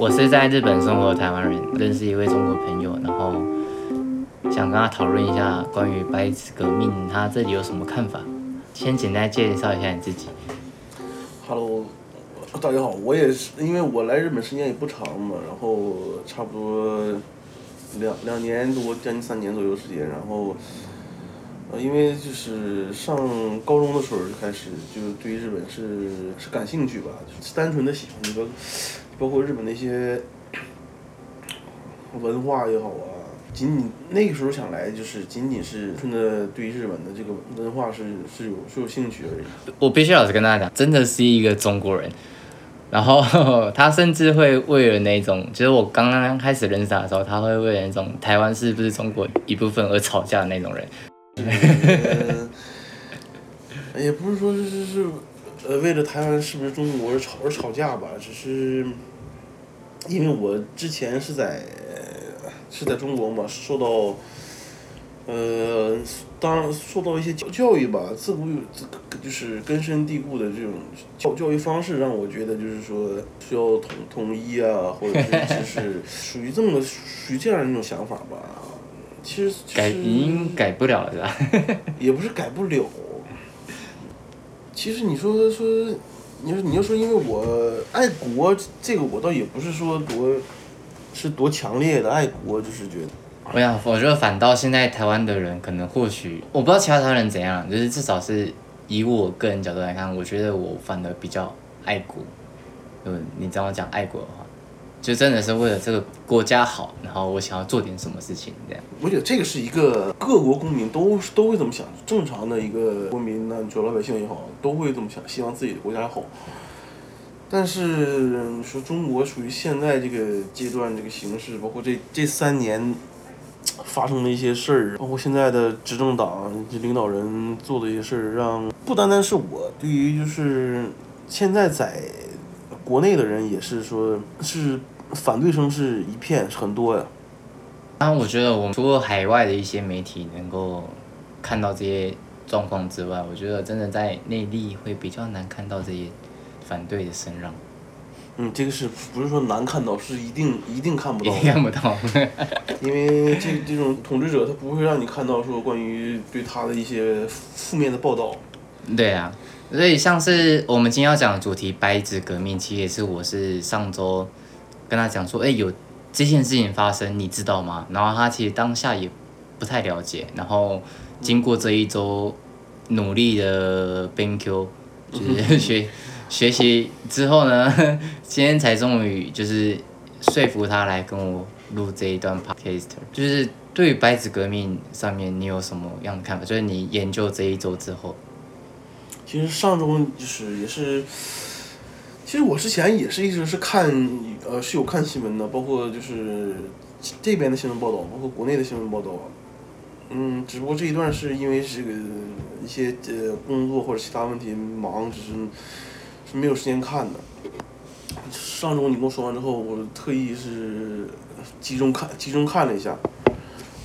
我是在日本生活的台湾人，认识一位中国朋友，然后想跟他讨论一下关于白纸革命，他这里有什么看法？先简单介绍一下你自己。Hello，大家好，我也是，因为我来日本时间也不长嘛，然后差不多两两年多，将近三年左右时间，然后，呃，因为就是上高中的时候就开始就对日本是是感兴趣吧，就是单纯的喜欢这个，包括日本那些文化也好啊，仅仅那个时候想来就是仅仅是纯的对日本的这个文化是是有是有兴趣而已。我必须老实跟大家讲，真的是一个中国人。然后 他甚至会为了那种，就是我刚刚开始认识他的时候，他会为了那种台湾是不是中国一部分而吵架的那种人。呃，也不是说是是是，呃，为了台湾是不是中国而吵而吵架吧，只是因为我之前是在是在中国嘛，受到呃，当然受到一些教教育吧，自古有自就是根深蒂固的这种教教育方式，让我觉得就是说需要统统一啊，或者是 就是属于这么个属于这样一种想法吧。其实、其实、改已经改不了了，是吧？也不是改不了。其实你说说，你说你要说，因为我爱国，这个我倒也不是说多，是多强烈的爱国，就是觉得，我想，我觉得反倒现在台湾的人可能或许我不知道其他台湾人怎样，就是至少是以我个人角度来看，我觉得我反而比较爱国。嗯你这样讲爱国，就真的是为了这个国家好，然后我想要做点什么事情这样。我觉得这个是一个各国公民都都会这么想，正常的一个国民呢，主要老百姓也好，都会这么想，希望自己的国家好。但是说中国属于现在这个阶段这个形势，包括这这三年发生的一些事儿，包括现在的执政党这领导人做的一些事儿，让不单单是我，对于就是现在在国内的人也是说，是反对声是一片很多呀。当然，我觉得我们除了海外的一些媒体能够看到这些状况之外，我觉得真的在内地会比较难看到这些反对的声浪，嗯，这个是不是说难看到，是一定一定看不到也，看不到。因为这这种统治者他不会让你看到说关于对他的一些负面的报道。对啊，所以像是我们今天要讲的主题“白纸革命”，其实也是我是上周跟他讲说，哎、有这件事情发生，你知道吗？然后他其实当下也不太了解，然后经过这一周努力的研究，就是学 学习之后呢，今天才终于就是说服他来跟我录这一段 podcast，就是对于白纸革命上面你有什么样的看法？就是你研究这一周之后。其实上周就是也是，其实我之前也是一直是看呃是有看新闻的，包括就是这边的新闻报道，包括国内的新闻报道。嗯，只不过这一段是因为这个一些呃工作或者其他问题忙，只是是没有时间看的。上周你跟我说完之后，我特意是集中看集中看了一下，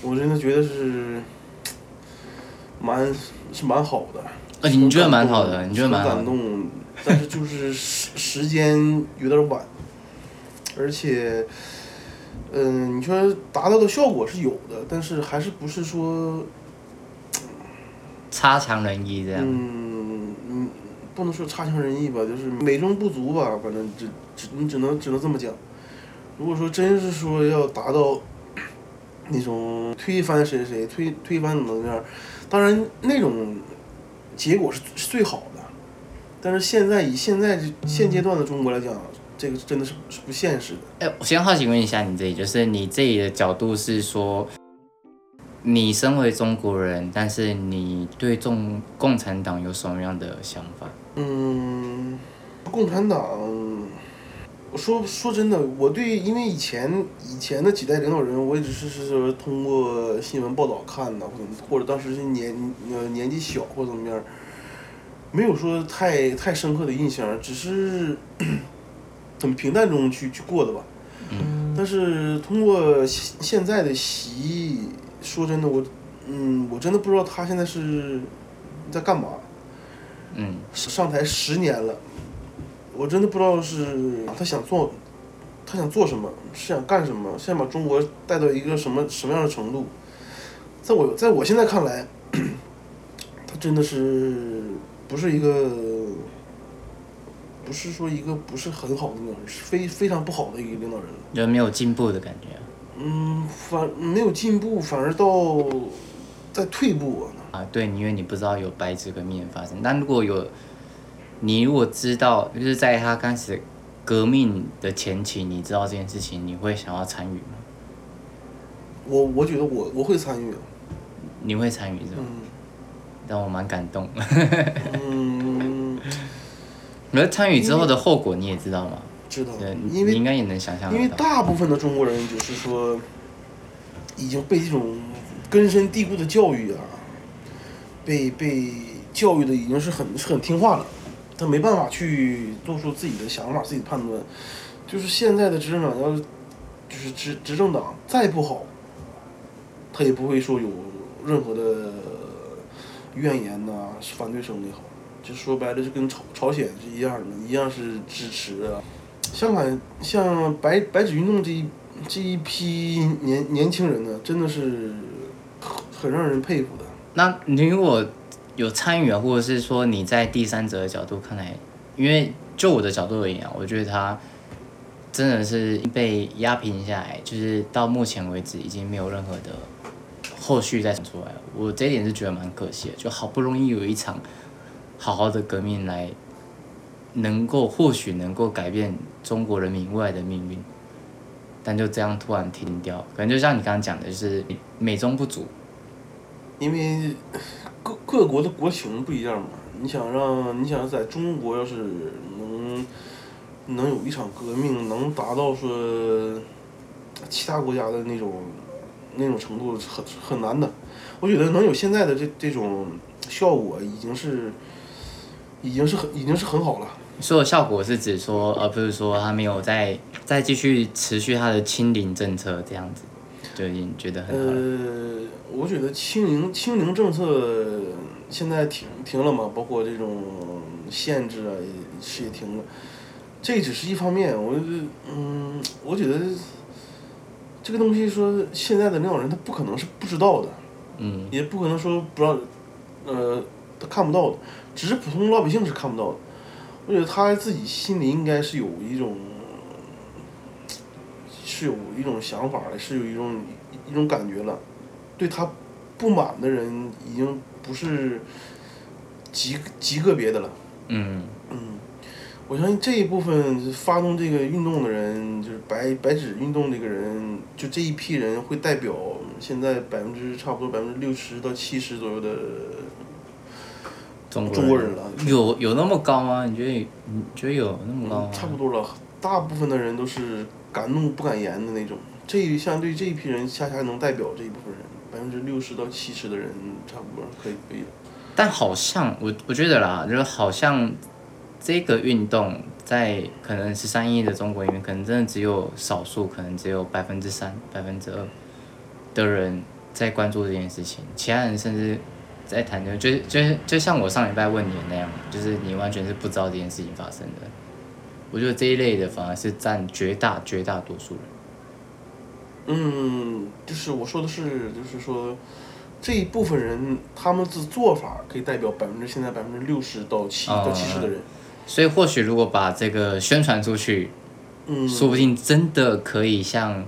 我真的觉得是蛮是蛮好的。呃，你觉得蛮好的，你觉得蛮感动，但是就是时时间有点晚，而且，嗯、你说达到的效果是有的，但是还是不是说，差强人意这样。嗯嗯，不能说差强人意吧，就是美中不足吧，反正只只你只能只能这么讲。如果说真是说要达到 那种推翻谁谁推推翻怎么怎么样，当然那种结果是是最好的，但是现在以现在这现阶段的中国来讲，这个真的是是不现实的。哎、我先好奇问一下你自己，就是你自己的角度是说，你身为中国人，但是你对中共产党有什么样的想法？嗯，共产党，我说说真的，我对因为以前以前的几代领导人，我也只是是说通过新闻报道看的，或者或者当时是年呃年纪小或者怎么样，没有说太太深刻的印象，只是 很平淡中去去过的吧。嗯但是通过现现在的习，说真的，我嗯，我真的不知道他现在是在干嘛。嗯，上台十年了，我真的不知道是他想做他想做什么，是想干什么，想把中国带到一个什么什么样的程度，在我在我现在看来，他真的是不是一个，不是说一个不是很好的领导人，是非非常不好的一个领导人。人没有进步的感觉啊。嗯，反没有进步，反而到在退步啊。啊，对，因为你不知道有白纸革命发生，但如果有，你如果知道，就是在他开始革命的前期，你知道这件事情，你会想要参与吗？我我觉得我我会参与。你会参与是吧？嗯让我蛮感动。嗯，而参与之后的后果你也知道吗？知道对，，因为你应该也能想象因为。大部分的中国人就是说，已经被这种根深蒂固的教育啊，被被教育的已经是很是很听话了，他没办法去做出自己的想法、自己的判断。就是现在的执政党要是，就是执执政党再不好，他也不会说有任何的怨言呐、反对声也好。就说白了，就跟朝朝鲜是一样的，一样是支持啊。相反，像白白纸运动这一这一批年年轻人呢，真的是很很让人佩服的。那你如果有参与啊，或者是说你在第三者的角度看来，因为就我的角度而言啊，我觉得他真的是被压平下来，就是到目前为止已经没有任何的后续再出来。我这一点是觉得蛮可惜的，就好不容易有一场好好的革命来，能够或许能够改变中国人民未来的命运，但就这样突然停掉，可能就像你刚刚讲的，就是美中不足。因为各各国的国情不一样嘛，你想让你想在中国要是能能有一场革命，能达到说其他国家的那种那种程度，很很难的。我觉得能有现在的这这种效果，已经是已经是很已经是很好了。说的效果是指说，而不是说他没有再再继续持续他的清零政策这样子，就已经觉得很好了。呃，我觉得清零清零政策现在停停了嘛，包括这种限制啊，也是也停了。这只是一方面，我嗯，我觉得这个东西说现在的领导人他不可能是不知道的，嗯，也不可能说不知道，呃，他看不到的，只是普通老百姓是看不到的。我觉得他自己心里应该是有一种，是有一种想法的，是有一种一种感觉了。对他不满的人已经不是极极个别的了。嗯，嗯，我相信这一部分发动这个运动的人，就是白白纸运动这个人，就这一批人会代表现在百分之差不多百分之六十到七十左右的中国人了。有有那么高吗？你觉得你觉得有那么高吗？嗯差不多了，大部分的人都是敢怒不敢言的那种。这一相对这一批人，恰恰能代表这一部分人，百分之六十到七十的人，差不多可以可以。但好像我我觉得啦，就是好像这个运动在可能十三亿的中国里面，可能真的只有少数，可能只有百分之三、百分之二的人在关注这件事情，其他人甚至在谈论，就是就是就像我上礼拜问你的那样，就是你完全是不知道这件事情发生的。我觉得这一类的反而是占绝大绝大多数人。嗯，就是我说的是，就是说这一部分人他们的做法可以代表百分之现在百分之六十到七哦到七十的人。所以或许如果把这个宣传出去，嗯，说不定真的可以像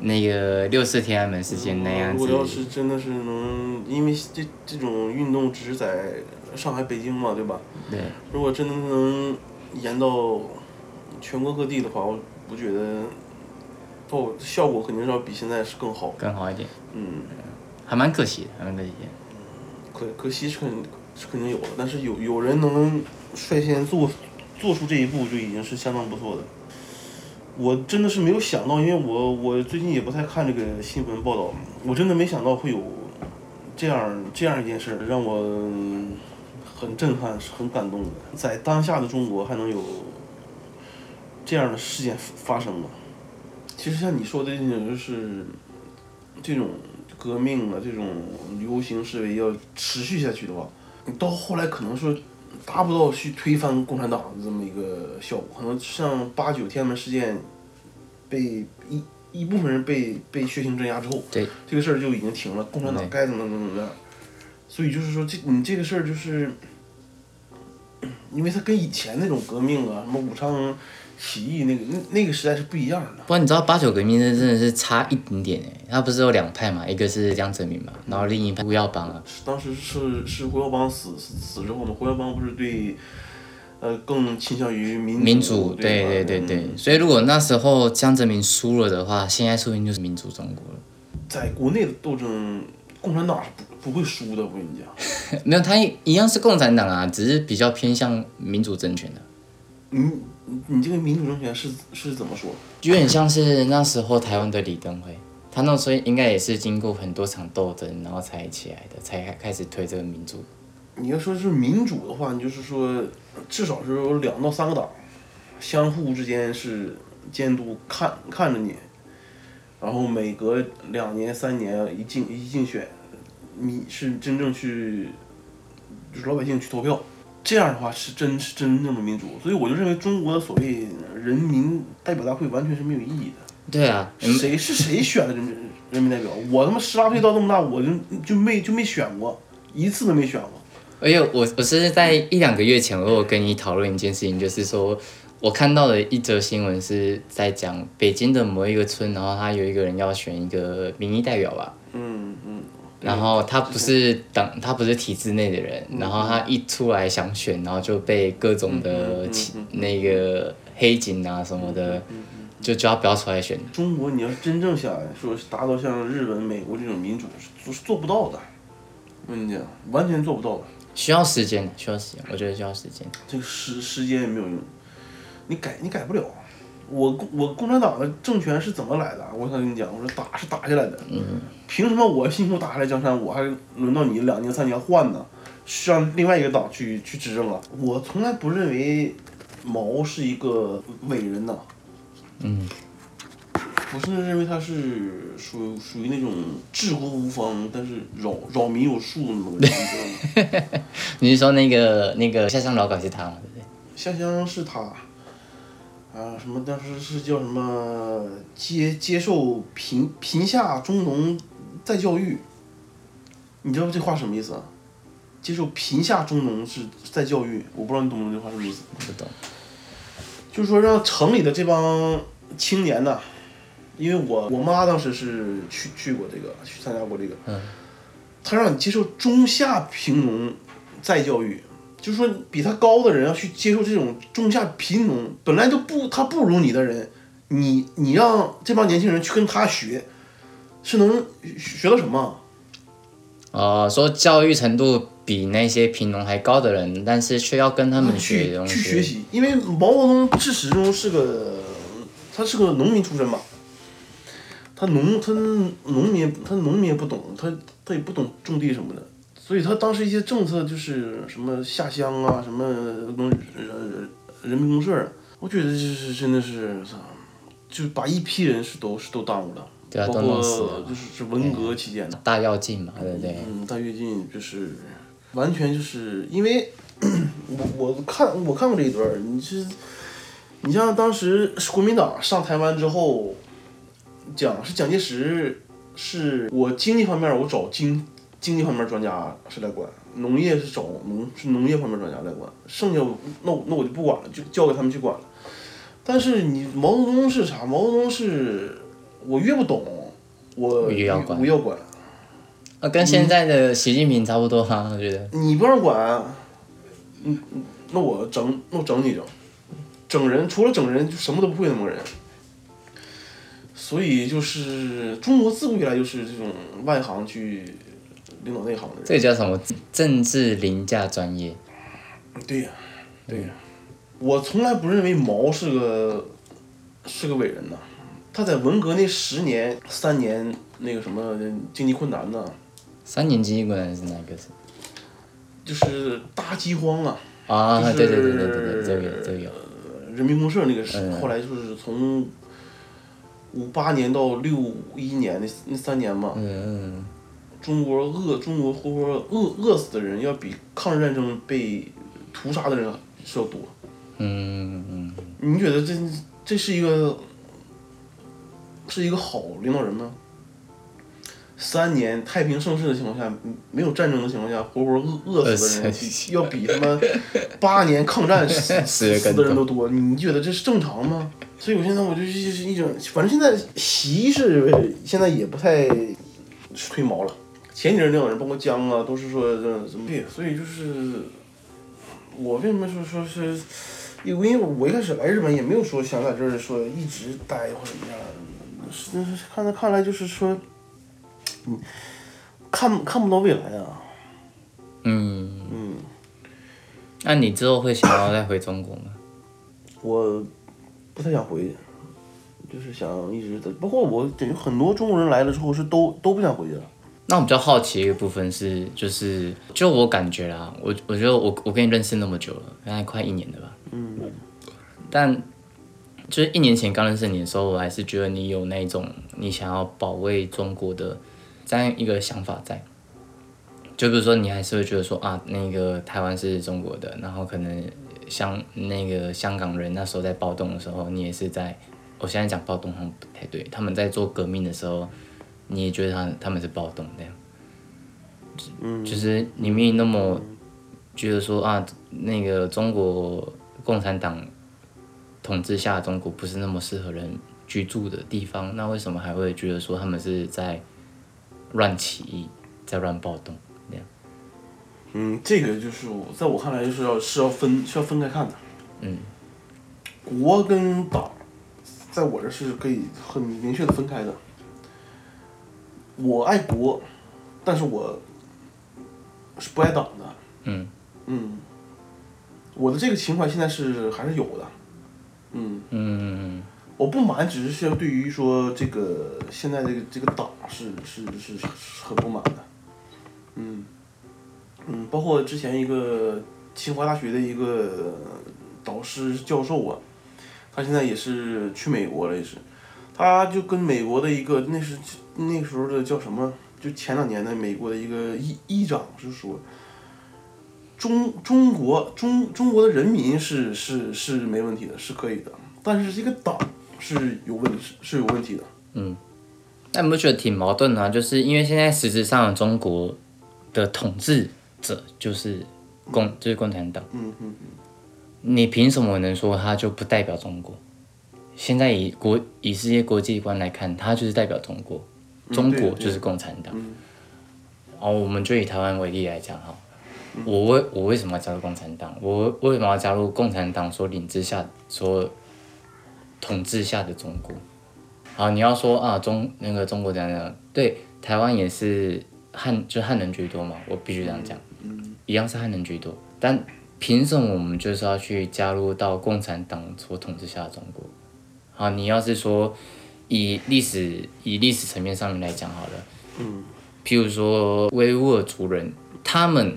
那个六四天安门事件那样子如果。要是真的是能，因为这这种运动只是在上海、北京嘛，对吧？对，如果真的能延到全国各地的话，我我觉得，哦，效果肯定是要比现在是更好。更好一点，嗯，还蛮可惜的，还蛮可惜的。可可惜是肯是肯定有的，但是有有人能率先做做出这一步，就已经是相当不错的。我真的是没有想到，因为我我最近也不太看这个新闻报道，我真的没想到会有这样这样一件事，让我很震撼，是很感动的。在当下的中国还能有这样的事件发生吗？其实像你说的那种，就是这种革命啊，这种流行示威要持续下去的话，你到后来可能说达不到去推翻共产党的这么一个效果，可能像八九天安门事件被一一部分人被被血腥镇压之后，对，这个事儿就已经停了，共产党该怎么怎么怎么样。所以就是说，这你这个事儿就是，因为它跟以前那种革命啊，什么武昌起义那个那那个时代是不一样的。不过你知道八九革命那真的是差一点点哎，他不是有两派嘛，一个是江泽民嘛，然后另一派胡耀邦啊，当时是是胡耀邦死死死之后嘛，胡耀邦不是对，呃，更倾向于民主民主，对吧对对对，嗯所以如果那时候江泽民输了的话，现在说不定就是民主中国了。在国内的斗争，共产党是不不会输的，我跟你讲。没有，他一一样是共产党啊，只是比较偏向民主政权的，你你你这个民主政权是是怎么说？有点像是那时候台湾的李登辉，他那时候应该也是经过很多场斗争，然后才起来的，才开始推这个民主。你要说是民主的话，你就是说至少是有两到三个党，相互之间是监督看看着你，然后每隔两年三年一竞一竞选，你是真正去，就是老百姓去投票，这样的话是真是真正的民主。所以我就认为中国的所谓人民代表大会完全是没有意义的。对啊，嗯谁是谁选的人民人民代表？我他妈十八岁到这么大，我就就没就没选过，一次都没选过。而且我我是在一两个月前，我有跟你讨论一件事情，就是说我看到的一则新闻是在讲北京的某一个村，然后他有一个人要选一个民意代表吧，嗯嗯。然后他不是党，他不是体制内的人，然后他一出来想选，然后就被各种的那个黑警啊什么的，就叫他不要出来选。中国你要是真正想说达到像日本、美国这种民主，是是做不到的。我跟你讲，完全做不到的。需要时间，需要时间，我觉得需要时间。这个时时间也没有用，你改你改不了。我共我共产党的政权是怎么来的？我想跟你讲，我说打是打下来的。凭什么我辛苦打下来江山，我还轮到你两年三年换呢？是让另外一个党去去执政啊？我从来不认为毛是一个伟人呐。嗯，我甚至认为他是属属于那种治国无方，但是扰扰民有术那么个人，你知道吗？你是说那个那个下乡老搞是他吗？对不对？下乡是他，啊，什么当时是叫什么接接受贫贫下中农再教育，你知道这话什么意思啊？接受贫下中农是再教育，我不知道你懂不懂这话什么意思？不知道。就是说让城里的这帮青年呐，因为我我妈当时是去去过这个，去参加过这个，嗯，他让你接受中下贫农再教育，就是说比他高的人要去接受这种中下贫农，本来就不他不如你的人，你你让这帮年轻人去跟他学，是能学到什么？哦、说教育程度比那些贫农还高的人，但是却要跟他们学去东西。去学习，因为毛泽东自始至终是个，他是个农民出身嘛，他农他农民他农民也不懂，他他也不懂种地什么的，所以他当时一些政策就是什么下乡啊，什么农呃人民公社啊，我觉得就是真的是操，就把一批人是都是都耽误了，对啊，包都弄死括了。就是是文革期间的。大跃进嘛，对不对？嗯，大跃进就是完全就是因为 我我看我看过这一段儿，你是你像当时国民党上台湾之后，讲是蒋介石是我经济方面我找经经济方面专家是来管，农业是找农是农业方面专家来管，剩下那那我就不管了，就交给他们去管了。但是你毛泽东是啥？毛泽东是我越不懂，我我越要管我要管。啊，跟现在的习近平差不多哈、我觉得。你不让管，嗯，嗯那我整，那我整你整，整人除了整人就什么都不会那么个人。所以就是中国自古以来就是这种外行去领导内行的人。这个叫什么？政治凌驾专业。对呀、对呀、我从来不认为毛是个是个伟人呐。他在文革那十年三年那个什么经济困难呢，三年经济困难是哪个是？就是大饥荒啊。啊，就是对对对对对对，这个这个。人民公社那个是，嗯后来就是从五八年到六一年那那三年嘛，嗯中国饿中国活活饿饿死的人要比抗日战争被屠杀的人是要多。嗯嗯，你觉得这这是一个是一个好领导人呢？三年太平盛世的情况下，嗯没有战争的情况下，活活饿饿死的人要比他妈 八年抗战死死的人都多，你觉得这是正常吗？所以我现在我就就是一种，反正现在习是现在也不太吹毛了。前几任领导人，包括江啊，都是说这怎么对，所以就是我为什么说说是，因为我一开始来日本也没有说想在这儿说一直待或者怎么样，看来看来就是说，嗯，看看不到未来啊，嗯，嗯，那你之后会想要再回中国吗？我不太想回去，就是想一直在，包括我感觉很多中国人来了之后是都都不想回去了。那我比较好奇的一个部分是，就是就我感觉啦，我我觉得我我跟你认识那么久了，大概快一年了吧，嗯，但就是一年前刚认识你的时候，我还是觉得你有那种你想要保卫中国的这样一个想法在。就比如说，你还是会觉得说啊，那个台湾是中国的，然后可能香那个香港人那时候在暴动的时候，你也是在，我现在讲暴动好像不太对，他们在做革命的时候，你也觉得他他们是暴动这样，嗯，就是你明明那么觉得说啊，那个中国共产党统治下的中国不是那么适合人居住的地方，那为什么还会觉得说他们是在乱起义，在乱暴动那样？嗯，这个就是我在我看来就是要是要分是要分开看的。嗯，国跟党，在我这是可以很明确的分开的。我爱国，但是我是不爱党的。嗯嗯，我的这个情怀现在是还是有的。嗯，嗯我不满，只是说对于说这个现在这个这个党是是是是很不满的。嗯嗯，包括之前一个清华大学的一个导师教授啊，他现在也是去美国了，也是，他就跟美国的一个那是那时候的叫什么，就前两年的美国的一个议议长是说。中中国中中国的人民是是是没问题的，是可以的，但是这个党是有问是是有问题的。嗯，那你不觉得挺矛盾的、啊？就是因为现在实质上的中国的统治者就是共就是共产党，嗯嗯嗯你凭什么能说他就不代表中国？现在以国以世界国际观来看，他就是代表中国，中国就是共产党。嗯哦，我们就以台湾为例来讲哈，我为我为什么要加入共产党？我为什么要加入共产党所领之下、所统治下的中国？好，你要说啊，中那个中国怎样怎样？对，台湾也是汉，就汉人居多嘛，我必须这样讲，一样是汉人居多。但凭什么我们就是要去加入到共产党所统治下的中国？好，你要是说以历史以历史层面上面来讲好了，嗯譬如说维吾尔族人，他们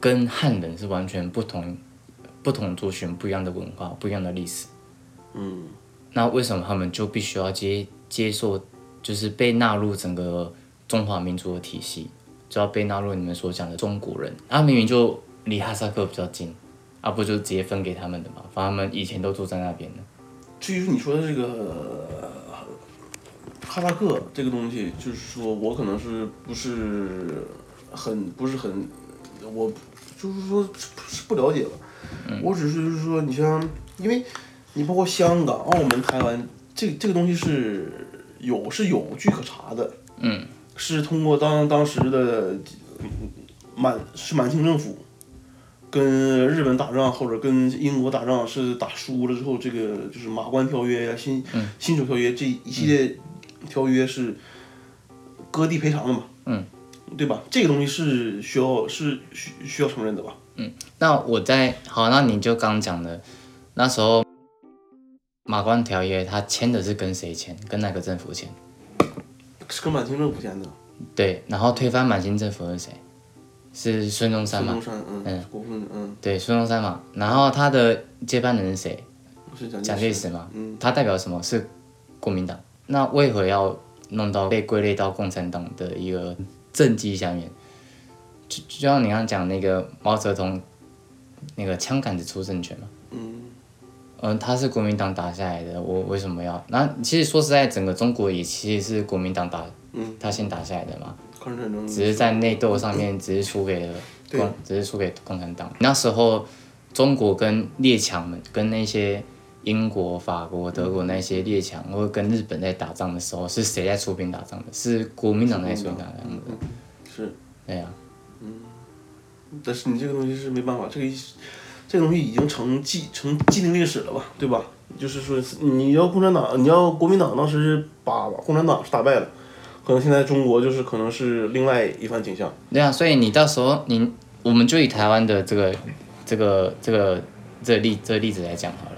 跟汉人是完全不同不同族群、不一样的文化、不一样的历史。嗯那为什么他们就必须要接接受，就是被纳入整个中华民族的体系，就要被纳入你们所讲的中国人？啊，明明就离哈萨克比较近，啊，不就直接分给他们的嘛？反正他们以前都住在那边的。至于你说的这个呃哈萨克这个东西，就是说我可能是不是很不是很，我就是说是不了解吧。我只是就是说，你像，因为你包括香港、澳门、台湾，这这个东西是有是有据可查的。嗯是通过当当时的满是满清政府跟日本打仗或者跟英国打仗是打输了之后，这个就是马关条约呀、新辛丑条约这一系列条约是割地赔偿的嘛，嗯，对吧？这个东西是需要是需需要承认的吧？嗯那我在好，那你就刚讲的，那时候马关条约他签的是跟谁签？跟哪个政府签？是跟满清政府签的，对，然后推翻满清政府的是谁？是孙中山嘛孙中？山，嗯，嗯国分，嗯，对，孙中山嘛。然后他的接班人是谁？是蒋蒋介石嘛。嗯，他代表什么？是国民党。那为何要弄到被归类到共产党的一个政绩下面？就就像你刚刚讲那个毛泽东，那个枪杆子出政权嘛。嗯，嗯、他是国民党打下来的，我为什么要？那其实说实在，整个中国也其实是国民党打，嗯，他先打下来的嘛，抗日战争只是在内斗上面只是输给了对共，只是输给共产党。那时候中国跟列强们，跟那些英国、法国、德国那些列强，或者跟日本在打仗的时候，是谁在出兵打仗的？是国民党在出兵打仗的。是，对呀、嗯但是你这个东西是没办法，这个这个东西已经成既成既定历史了吧，对吧？就是说，你要共产党，你要国民党当时把共产党是打败了，可能现在中国就是可能是另外一番景象。对啊，所以你到时候你，我们就以台湾的这个这个这个这个例这个例子来讲好了。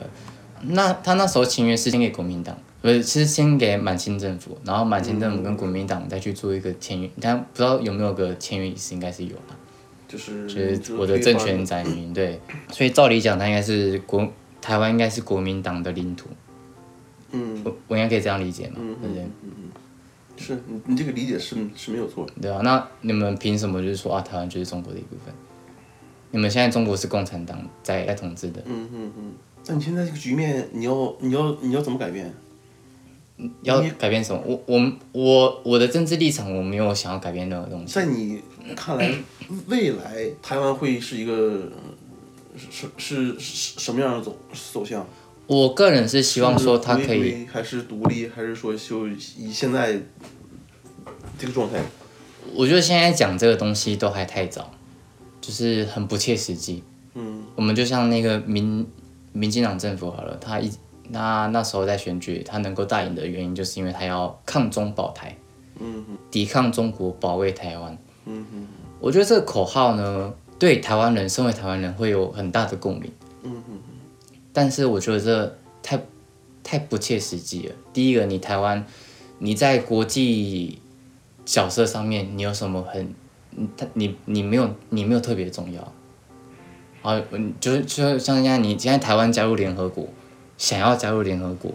那他那时候签约是先给国民党，不是是先给满清政府，然后满清政府跟国民党再去做一个签约。但不知道有没有个签约仪式，应该是有吧。就是就是我的政权载明，对，所以照理讲，它应该是国台湾应该是国民党的领土，嗯，我我应该可以这样理解嘛，对不对？是你你这个理解是是没有错的。对啊，那你们凭什么就是说啊，台湾就是中国的一部分？你们现在中国是共产党在在统治的，嗯嗯嗯。那你现在这个局面，你要你要你要怎么改变？要改变什么？我我我我的政治立场，我没有想要改变任何东西。在你看来，未来台湾会是一个呃是是是什么样的走走向？我个人是希望说它可以，是还是独立，还是说就以现在这个状态？我觉得现在讲这个东西都还太早，就是很不切实际。嗯我们就像那个民民进党政府好了，他一那那时候在选举，他能够大赢的原因，就是因为他要抗中保台，嗯抵抗中国，保卫台湾。嗯嗯我觉得这个口号呢，对台湾人，身为台湾人会有很大的共鸣。嗯嗯但是我觉得这太太不切实际了。第一个，你台湾你在国际角色上面，你有什么很，你他你你没有你没有特别重要。啊，嗯，就是就像现在你现在台湾加入联合国，想要加入联合国，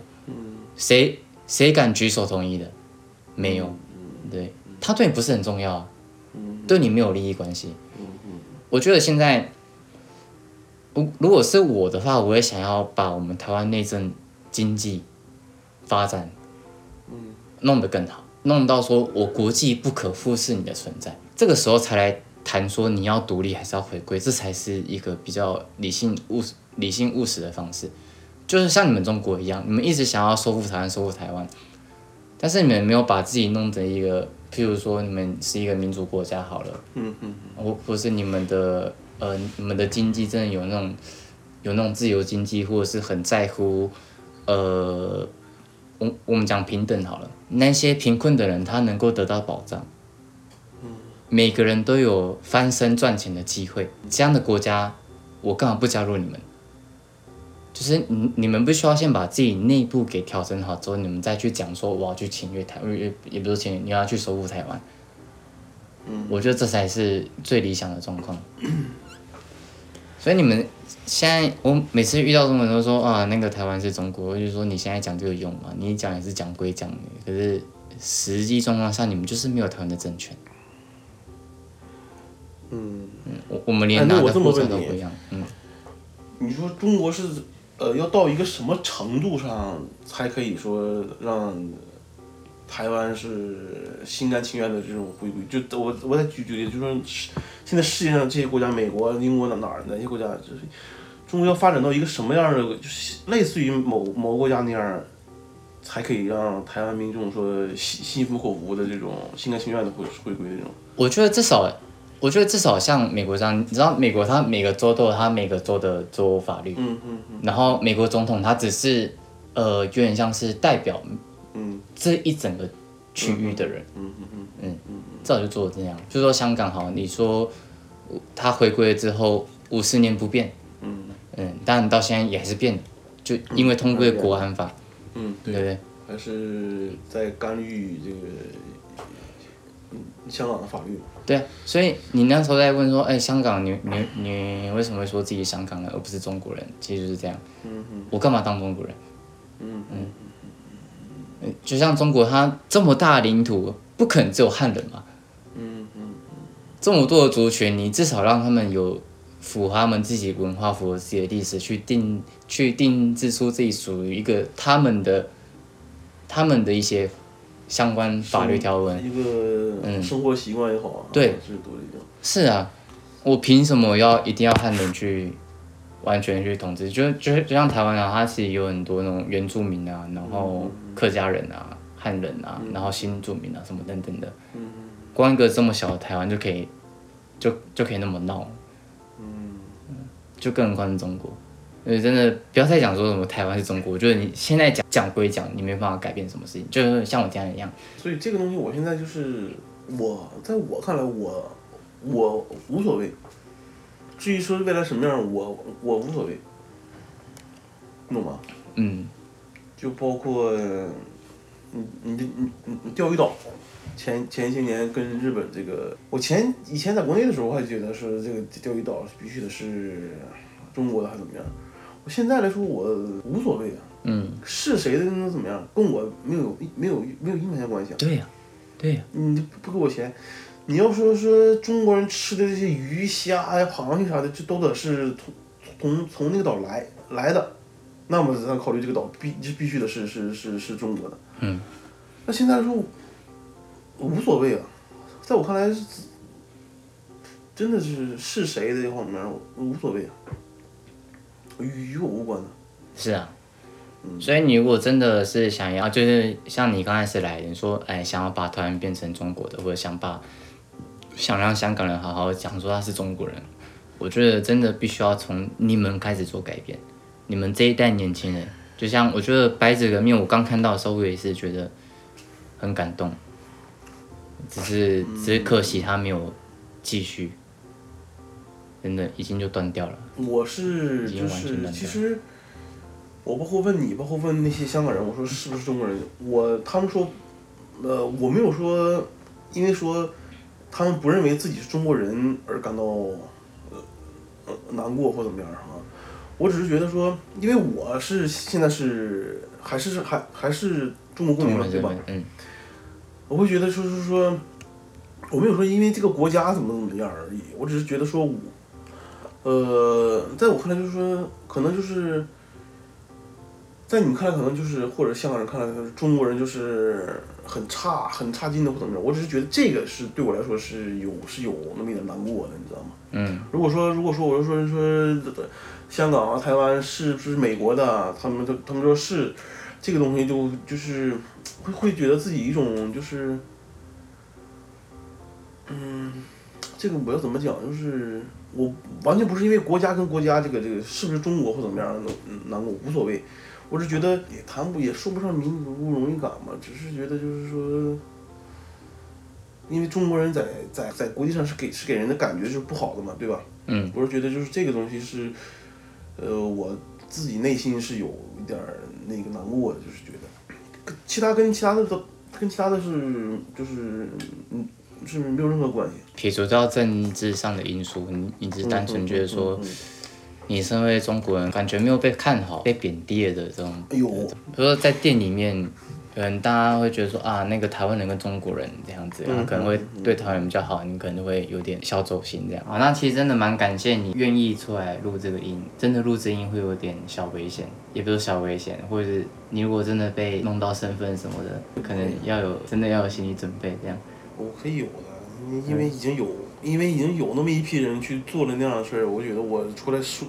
谁谁敢举手同意的？没有，对，他对你不是很重要啊，对你没有利益关系。我觉得现在，如如果是我的话，我也想要把我们台湾内政经济发展，弄得更好，弄到说我国际不可忽视你的存在，这个时候才来谈说你要独立还是要回归，这才是一个比较理性务实、理性务实的方式。就是像你们中国一样，你们一直想要收复台湾、收复台湾，但是你们没有把自己弄成一个，譬如说你们是一个民主国家好了，嗯嗯或或是你们的呃你们的经济真的有那种有那种自由经济，或者是很在乎呃我我们讲平等好了，那些贫困的人他能够得到保障，每个人都有翻身赚钱的机会，这样的国家我干嘛不加入你们？就是你你们不需要先把自己内部给调整好之后，你们再去讲说我要去侵略台，也也不是侵略，你要去收复台湾。我觉得这才是最理想的状况。所以你们现在，我每次遇到中国人都说啊，那个台湾是中国，我就说你现在讲这个用吗，你讲也是讲归讲，可是实际状况下你们就是没有台湾的政权。嗯，我我们连拿的护都不一样，嗯，你说中国是呃要到一个什么程度上才可以说让台湾是心甘情愿的这种回归？就我我再举举例，就说是现在世界上这些国家，美国、英国哪哪儿哪些国家，就是中国要发展到一个什么样的，就是类似于某某个国家那样，才可以让台湾民众说心心服口服的这种心甘情愿的回回归这种。我觉得至少，我觉得至少像美国这样，你知道美国它每个州都有它每个州的州法律，嗯嗯嗯。然后美国总统他只是呃有点像是代表嗯。这一整个区域的人，嗯嗯嗯嗯，至少就做这样。就说香港好，你说他回归了之后五十年不变，嗯。嗯，但到现在也还是变，就因为通过国安法，嗯，对不对？还是在干预这个嗯香港的法律。对啊，所以你那时候在问说，哎，香港你你你为什么会说自己香港人而不是中国人？其实就是这样，嗯嗯我干嘛当中国人？嗯嗯就像中国它这么大领土，不可能只有汉人嘛，嗯嗯。这么多的族群，你至少让他们有符合他们自己文化、符合自己的历史，去定去定制出自己属于一个他们的他们的一些相关法律条文。一个生活习惯也好啊，对。是啊，我凭什么要一定要汉人去完全去统治？就就就像台湾啊，它其实有很多那种原住民啊，然后客家人啊、汉人啊，然后新住民啊什么等等的。光一个这么小的台湾就可以，就就可以那么闹。就更何况是中国。所以真的不要再讲说什么台湾是中国，我觉得你现在讲讲归讲，你没办法改变什么事情，就是像我这样一样。所以这个东西，我现在就是我在我看来，我我无所谓。至于说未来什么样，我我无所谓，你懂吗？嗯，就包括你你你你你钓鱼岛，前前些年跟日本这个，我前以前在国内的时候，我还觉得是这个钓鱼岛必须得是中国的还是怎么样。我现在来说，我无所谓啊。嗯，是谁的能怎么样，跟我没有没有没有一毛钱关系啊。对呀、对呀、你不给我钱，你要说说中国人吃的这些鱼虾呀、螃蟹啥的，这都得是从从从那个岛来来的，那么咱考虑这个岛必这必须得是是是是中国的。嗯。那现在来说无所谓啊，在我看来是真的是是谁的这方面我无所谓啊，与与我无关的。是啊，所以你如果真的是想要，就是像你刚开始来，你说，哎，想要把台湾变成中国的，或者想把想让香港人好好讲说他是中国人，我觉得真的必须要从你们开始做改变。你们这一代年轻人，就像我觉得白纸革命，我刚看到的时候，我也是觉得很感动，只是只是可惜他没有继续，真的已经就断掉了。我是就是其实，我包括问你，包括问那些香港人，我说是不是中国人？我他们说，呃，我没有说，因为说他们不认为自己是中国人而感到呃呃难过或怎么样啊。我只是觉得说，因为我是现在是还是还还是中国公民嘛，对吧嗯我会觉得说是说，我没有说因为这个国家怎么怎么样而已，我只是觉得说我，呃，在我看来就是说，可能就是，在你们看来可能就是或者香港人看来就是中国人就是很差很差劲的或怎么着，我只是觉得这个是对我来说是有是有那么一点难过的，你知道吗？嗯如果说如果说我就说说香港啊台湾是不是美国的，他们都他们说是，这个东西就就是会会觉得自己一种就是，嗯，这个我要怎么讲？就是我完全不是因为国家跟国家这个这个是不是中国或怎么样的难过无所谓，我是觉得也谈不也说不上民族荣誉感嘛，只是觉得就是说。因为中国人在在在国际上是给是给人的感觉是不好的嘛，对吧？嗯，我是觉得就是这个东西是，呃，我自己内心是有一点儿那个难过的，就是觉得，跟其他跟其他的都跟其他的是就是嗯是没有任何关系。撇除掉政治上的因素，你你只是单纯觉得说你身为中国人，感觉没有被看好、被贬低了的这种。哎呦，比如说在店里面，可能大家会觉得说啊，那个台湾人跟中国人这样子，然后可能会对台湾人比较好，你可能会有点小走心这样。啊，那其实真的蛮感谢你愿意出来录这个音，真的录这音会有点小危险，也不是小危险，或者是你如果真的被弄到身份什么的，可能要有真的要有心理准备这样。我可以有的，因因为已经有，因为已经有那么一批人去做了那样的事儿，我觉得我出来说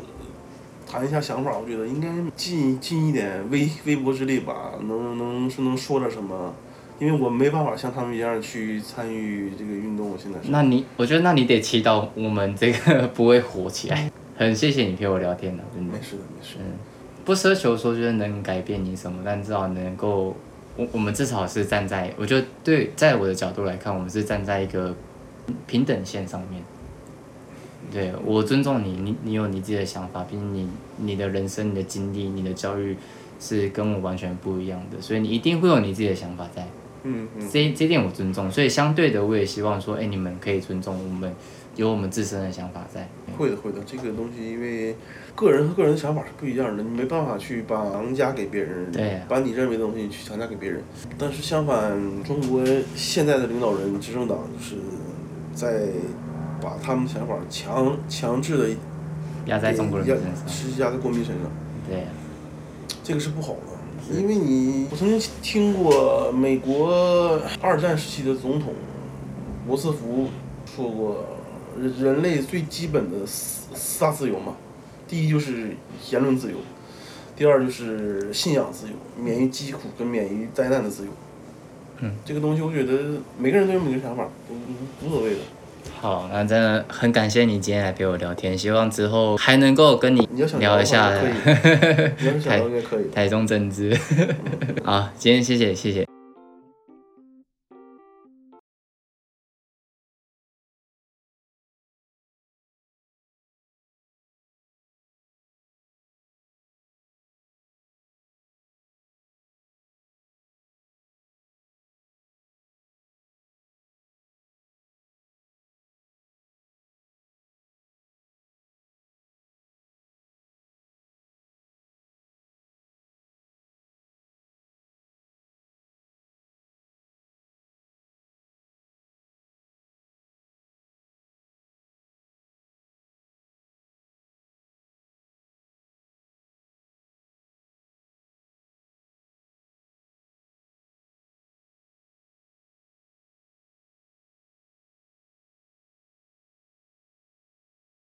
谈一下想法，我觉得应该尽尽一点微微薄之力吧，能能是能说点什么，因为我没办法像他们一样去参与这个运动，现在是。那你，我觉得那你得祈祷我们这个不会火起来。很谢谢你陪我聊天的，真的没。事的，没事嗯。不奢求说就是能改变你什么，但至少能够，我我们至少是站在，我觉得对，在我的角度来看，我们是站在一个平等线上面。对我尊重你，你你有你自己的想法，毕竟你你的人生、你的经历、你的教育是跟我完全不一样的，所以你一定会有你自己的想法在。嗯嗯。这这点我尊重，所以相对的，我也希望说，哎，你们可以尊重我们，有我们自身的想法在。会的，会的。这个东西，因为个人和个人的想法是不一样的，你没办法去把强加给别人，对呀把你认为的东西去强加给别人。但是相反，中国现在的领导人，执政党就是在把他们的想法强强制的压在中国人压身上。是压在国民身上，对，这个是不好的。因为你，我曾经听过美国二战时期的总统罗斯福说过，人人类最基本的四四大自由嘛，第一就是言论自由，第二就是信仰自由，免于疾苦跟免于灾难的自由。嗯，这个东西我觉得每个人都有每个人想法，无无所谓的。好，那真的很感谢你今天来陪我聊天，希望之后还能够跟你聊一下的话也可以，你要是想聊也可以。台中政治。好，今天谢谢谢谢。